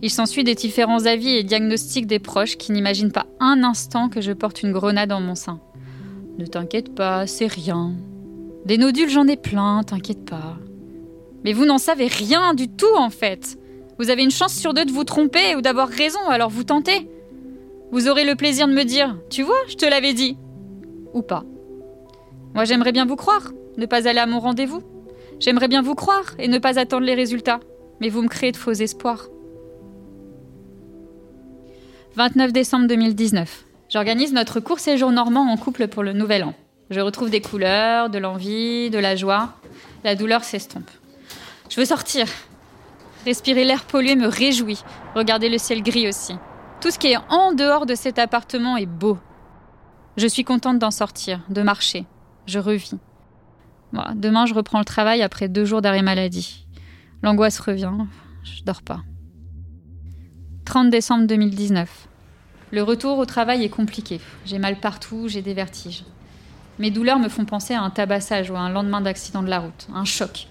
Il s'ensuit des différents avis et diagnostics des proches qui n'imaginent pas un instant que je porte une grenade en mon sein. Ne t'inquiète pas, c'est rien. Des nodules, j'en ai plein, t'inquiète pas. Mais vous n'en savez rien du tout en fait. Vous avez une chance sur deux de vous tromper ou d'avoir raison, alors vous tentez. Vous aurez le plaisir de me dire Tu vois, je te l'avais dit. Ou pas. Moi j'aimerais bien vous croire, ne pas aller à mon rendez-vous. J'aimerais bien vous croire et ne pas attendre les résultats. Mais vous me créez de faux espoirs. 29 décembre 2019. J'organise notre court séjour normand en couple pour le nouvel an. Je retrouve des couleurs, de l'envie, de la joie. La douleur s'estompe. Je veux sortir. Respirer l'air pollué me réjouit. Regarder le ciel gris aussi. Tout ce qui est en dehors de cet appartement est beau. Je suis contente d'en sortir, de marcher. Je revis. demain, je reprends le travail après deux jours d'arrêt maladie. L'angoisse revient. Je dors pas. 30 décembre 2019. Le retour au travail est compliqué. J'ai mal partout, j'ai des vertiges. Mes douleurs me font penser à un tabassage ou à un lendemain d'accident de la route, un choc.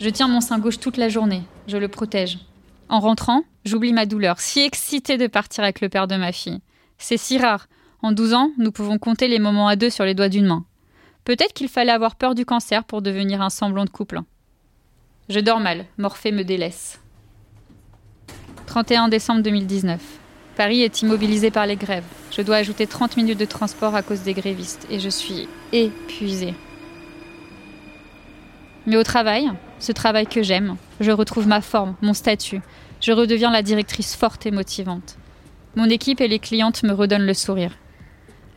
Je tiens mon sein gauche toute la journée, je le protège. En rentrant, j'oublie ma douleur, si excitée de partir avec le père de ma fille. C'est si rare. En 12 ans, nous pouvons compter les moments à deux sur les doigts d'une main. Peut-être qu'il fallait avoir peur du cancer pour devenir un semblant de couple. Je dors mal, Morphée me délaisse. 31 décembre 2019. Paris est immobilisé par les grèves. Je dois ajouter 30 minutes de transport à cause des grévistes et je suis épuisée. Mais au travail, ce travail que j'aime, je retrouve ma forme, mon statut. Je redeviens la directrice forte et motivante. Mon équipe et les clientes me redonnent le sourire.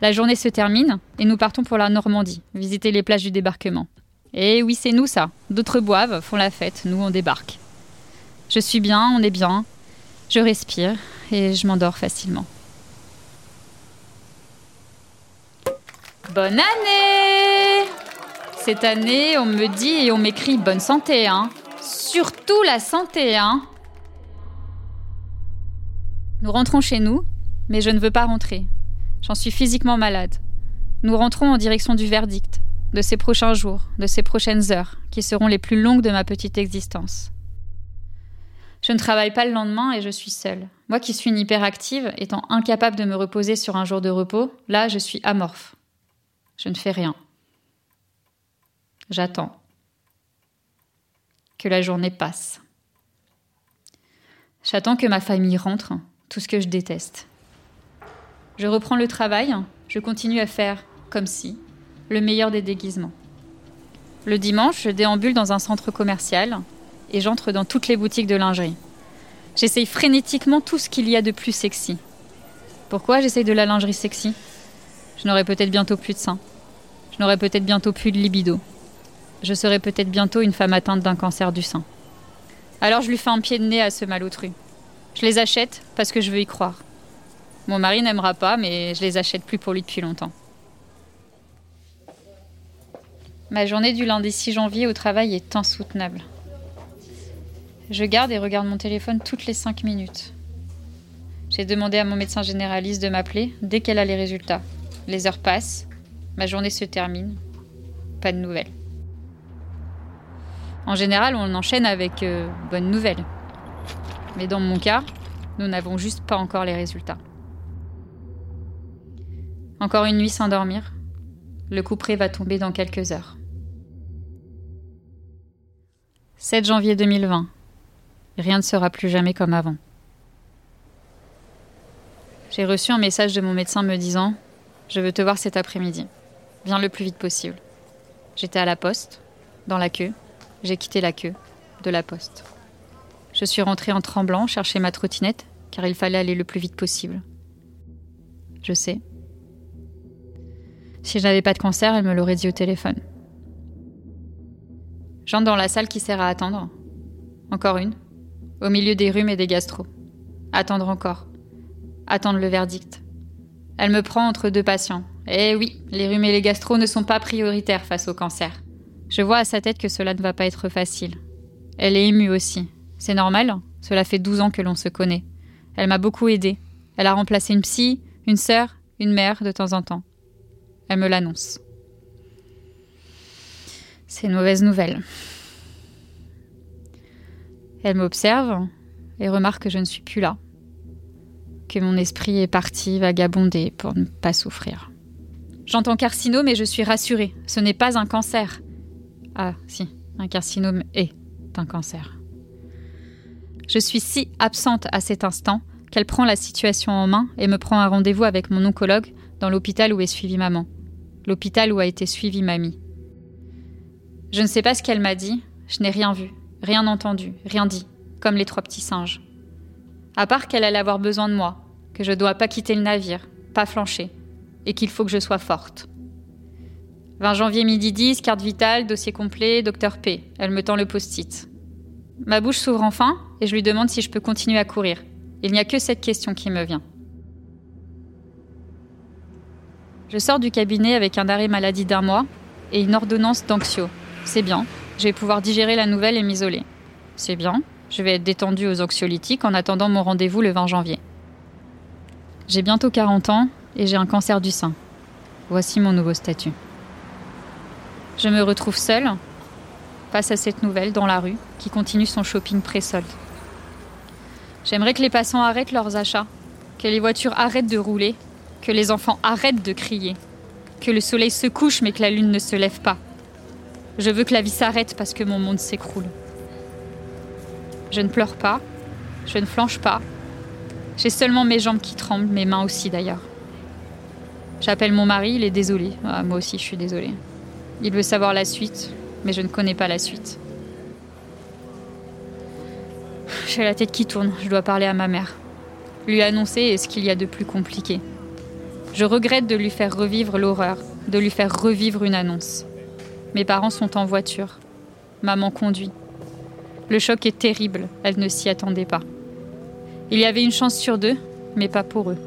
La journée se termine et nous partons pour la Normandie, visiter les plages du débarquement. Et oui, c'est nous ça. D'autres boivent, font la fête, nous on débarque. Je suis bien, on est bien. Je respire et je m'endors facilement. Bonne année Cette année, on me dit et on m'écrit bonne santé, hein Surtout la santé, hein Nous rentrons chez nous, mais je ne veux pas rentrer. J'en suis physiquement malade. Nous rentrons en direction du verdict, de ces prochains jours, de ces prochaines heures, qui seront les plus longues de ma petite existence. Je ne travaille pas le lendemain et je suis seule. Moi qui suis une hyperactive, étant incapable de me reposer sur un jour de repos, là je suis amorphe. Je ne fais rien. J'attends que la journée passe. J'attends que ma famille rentre, tout ce que je déteste. Je reprends le travail, je continue à faire comme si, le meilleur des déguisements. Le dimanche, je déambule dans un centre commercial et j'entre dans toutes les boutiques de lingerie. J'essaye frénétiquement tout ce qu'il y a de plus sexy. Pourquoi j'essaye de la lingerie sexy? Je n'aurai peut-être bientôt plus de seins. Je n'aurai peut-être bientôt plus de libido je serai peut-être bientôt une femme atteinte d'un cancer du sein. Alors je lui fais un pied de nez à ce malotru. Je les achète parce que je veux y croire. Mon mari n'aimera pas, mais je les achète plus pour lui depuis longtemps. Ma journée du lundi 6 janvier au travail est insoutenable. Je garde et regarde mon téléphone toutes les 5 minutes. J'ai demandé à mon médecin généraliste de m'appeler dès qu'elle a les résultats. Les heures passent, ma journée se termine, pas de nouvelles. En général, on enchaîne avec euh, bonnes nouvelles. Mais dans mon cas, nous n'avons juste pas encore les résultats. Encore une nuit sans dormir. Le couperet va tomber dans quelques heures. 7 janvier 2020. Rien ne sera plus jamais comme avant. J'ai reçu un message de mon médecin me disant Je veux te voir cet après-midi. Viens le plus vite possible. J'étais à la poste, dans la queue, j'ai quitté la queue de la poste. Je suis rentrée en tremblant chercher ma trottinette, car il fallait aller le plus vite possible. Je sais. Si je n'avais pas de cancer, elle me l'aurait dit au téléphone. J'entre dans la salle qui sert à attendre. Encore une. Au milieu des rhumes et des gastro. Attendre encore. Attendre le verdict. Elle me prend entre deux patients. Eh oui, les rhumes et les gastro ne sont pas prioritaires face au cancer. Je vois à sa tête que cela ne va pas être facile. Elle est émue aussi. C'est normal, cela fait 12 ans que l'on se connaît. Elle m'a beaucoup aidée. Elle a remplacé une psy, une sœur, une mère de temps en temps. Elle me l'annonce. C'est une mauvaise nouvelle. Elle m'observe, et remarque que je ne suis plus là, que mon esprit est parti vagabonder pour ne pas souffrir. J'entends carcinome et je suis rassurée. Ce n'est pas un cancer. Ah, si, un carcinome est un cancer. Je suis si absente à cet instant qu'elle prend la situation en main et me prend un rendez-vous avec mon oncologue dans l'hôpital où est suivie maman. L'hôpital où a été suivie mamie. Je ne sais pas ce qu'elle m'a dit, je n'ai rien vu, rien entendu, rien dit, comme les trois petits singes. À part qu'elle allait avoir besoin de moi, que je dois pas quitter le navire, pas flancher, et qu'il faut que je sois forte. 20 janvier midi 10, carte vitale, dossier complet, docteur P. Elle me tend le post-it. Ma bouche s'ouvre enfin et je lui demande si je peux continuer à courir. Il n'y a que cette question qui me vient. Je sors du cabinet avec un arrêt maladie d'un mois et une ordonnance d'anxio. C'est bien, je vais pouvoir digérer la nouvelle et m'isoler. C'est bien, je vais être détendue aux anxiolytiques en attendant mon rendez-vous le 20 janvier. J'ai bientôt 40 ans et j'ai un cancer du sein. Voici mon nouveau statut. Je me retrouve seule face à cette nouvelle dans la rue qui continue son shopping pré-solde. J'aimerais que les passants arrêtent leurs achats, que les voitures arrêtent de rouler, que les enfants arrêtent de crier, que le soleil se couche mais que la lune ne se lève pas. Je veux que la vie s'arrête parce que mon monde s'écroule. Je ne pleure pas, je ne flanche pas. J'ai seulement mes jambes qui tremblent, mes mains aussi d'ailleurs. J'appelle mon mari, il est désolé. Ah, moi aussi, je suis désolée. Il veut savoir la suite, mais je ne connais pas la suite. J'ai la tête qui tourne, je dois parler à ma mère. Lui annoncer ce qu'il y a de plus compliqué. Je regrette de lui faire revivre l'horreur, de lui faire revivre une annonce. Mes parents sont en voiture. Maman conduit. Le choc est terrible, elle ne s'y attendait pas. Il y avait une chance sur deux, mais pas pour eux.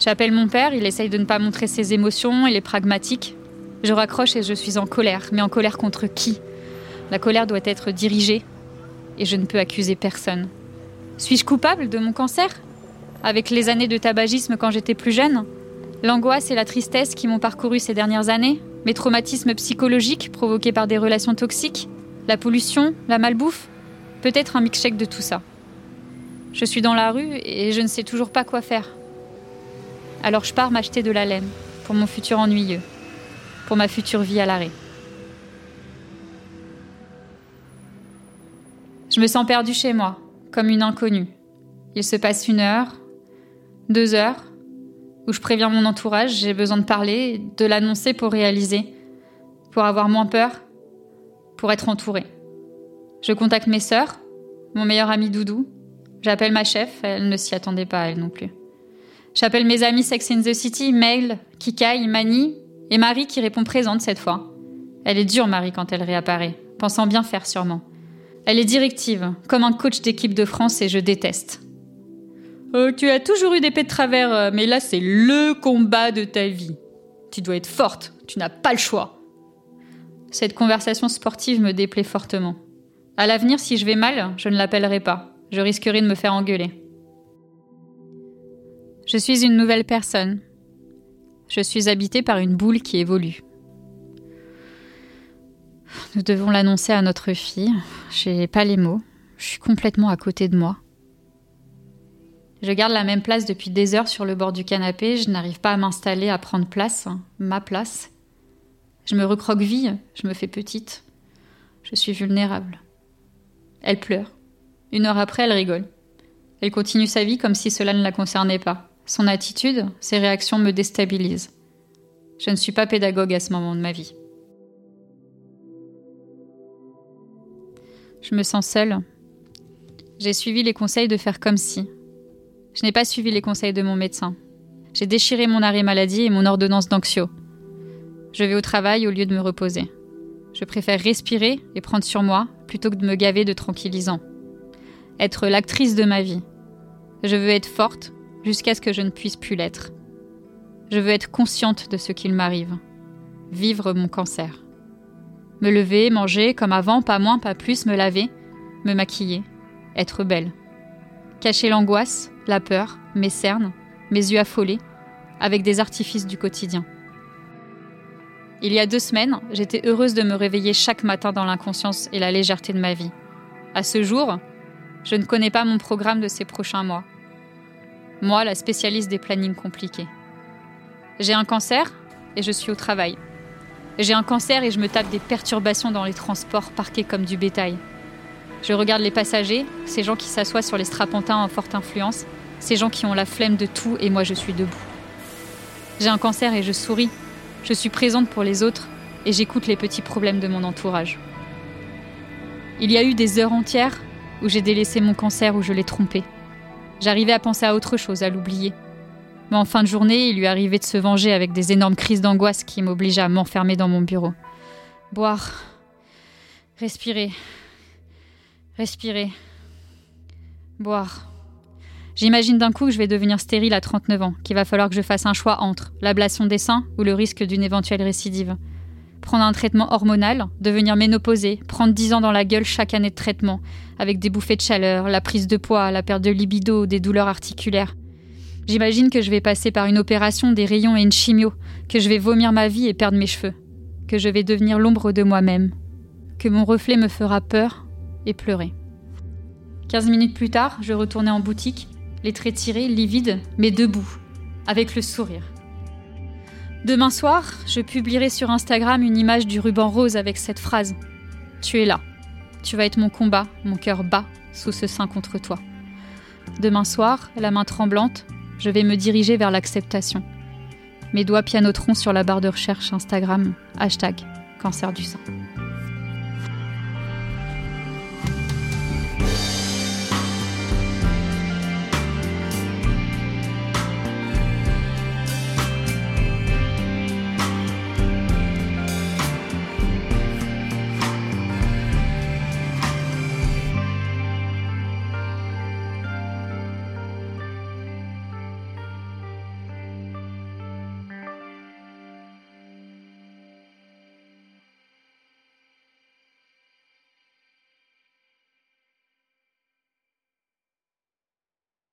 J'appelle mon père, il essaye de ne pas montrer ses émotions, il est pragmatique. Je raccroche et je suis en colère. Mais en colère contre qui? La colère doit être dirigée et je ne peux accuser personne. Suis-je coupable de mon cancer? Avec les années de tabagisme quand j'étais plus jeune L'angoisse et la tristesse qui m'ont parcouru ces dernières années Mes traumatismes psychologiques provoqués par des relations toxiques La pollution La malbouffe Peut-être un mix-check de tout ça. Je suis dans la rue et je ne sais toujours pas quoi faire. Alors je pars m'acheter de la laine pour mon futur ennuyeux, pour ma future vie à l'arrêt. Je me sens perdue chez moi, comme une inconnue. Il se passe une heure, deux heures, où je préviens mon entourage, j'ai besoin de parler, de l'annoncer pour réaliser, pour avoir moins peur, pour être entourée. Je contacte mes sœurs, mon meilleur ami Doudou, j'appelle ma chef, elle ne s'y attendait pas, elle non plus. J'appelle mes amis Sex in the City, Mail, Kikai, Mani et Marie qui répond présente cette fois. Elle est dure, Marie, quand elle réapparaît, pensant bien faire sûrement. Elle est directive, comme un coach d'équipe de France et je déteste. Euh, tu as toujours eu des pets de travers, euh, mais là c'est le combat de ta vie. Tu dois être forte, tu n'as pas le choix. Cette conversation sportive me déplaît fortement. À l'avenir, si je vais mal, je ne l'appellerai pas. Je risquerai de me faire engueuler. Je suis une nouvelle personne. Je suis habitée par une boule qui évolue. Nous devons l'annoncer à notre fille. J'ai pas les mots. Je suis complètement à côté de moi. Je garde la même place depuis des heures sur le bord du canapé. Je n'arrive pas à m'installer, à prendre place, hein, ma place. Je me recroqueville, je me fais petite. Je suis vulnérable. Elle pleure. Une heure après, elle rigole. Elle continue sa vie comme si cela ne la concernait pas. Son attitude, ses réactions me déstabilisent. Je ne suis pas pédagogue à ce moment de ma vie. Je me sens seule. J'ai suivi les conseils de faire comme si. Je n'ai pas suivi les conseils de mon médecin. J'ai déchiré mon arrêt maladie et mon ordonnance d'anxio. Je vais au travail au lieu de me reposer. Je préfère respirer et prendre sur moi plutôt que de me gaver de tranquillisants. Être l'actrice de ma vie. Je veux être forte, jusqu'à ce que je ne puisse plus l'être. Je veux être consciente de ce qu'il m'arrive. Vivre mon cancer. Me lever, manger comme avant, pas moins, pas plus, me laver, me maquiller, être belle. Cacher l'angoisse, la peur, mes cernes, mes yeux affolés, avec des artifices du quotidien. Il y a deux semaines, j'étais heureuse de me réveiller chaque matin dans l'inconscience et la légèreté de ma vie. À ce jour, je ne connais pas mon programme de ces prochains mois. Moi, la spécialiste des plannings compliqués. J'ai un cancer et je suis au travail. J'ai un cancer et je me tape des perturbations dans les transports parqués comme du bétail. Je regarde les passagers, ces gens qui s'assoient sur les strapontins en forte influence, ces gens qui ont la flemme de tout et moi je suis debout. J'ai un cancer et je souris. Je suis présente pour les autres et j'écoute les petits problèmes de mon entourage. Il y a eu des heures entières où j'ai délaissé mon cancer, où je l'ai trompé. J'arrivais à penser à autre chose, à l'oublier. Mais en fin de journée, il lui arrivait de se venger avec des énormes crises d'angoisse qui m'obligeaient à m'enfermer dans mon bureau. Boire. Respirer. Respirer. Boire. J'imagine d'un coup que je vais devenir stérile à 39 ans, qu'il va falloir que je fasse un choix entre l'ablation des seins ou le risque d'une éventuelle récidive. Prendre un traitement hormonal, devenir ménopausée, prendre 10 ans dans la gueule chaque année de traitement, avec des bouffées de chaleur, la prise de poids, la perte de libido, des douleurs articulaires. J'imagine que je vais passer par une opération, des rayons et une chimio, que je vais vomir ma vie et perdre mes cheveux, que je vais devenir l'ombre de moi-même, que mon reflet me fera peur et pleurer. 15 minutes plus tard, je retournais en boutique les traits tirés, livides, mais debout, avec le sourire. Demain soir, je publierai sur Instagram une image du ruban rose avec cette phrase Tu es là. Tu vas être mon combat, mon cœur bat sous ce sein contre toi. Demain soir, la main tremblante, je vais me diriger vers l'acceptation. Mes doigts pianoteront sur la barre de recherche Instagram, hashtag cancer du sein.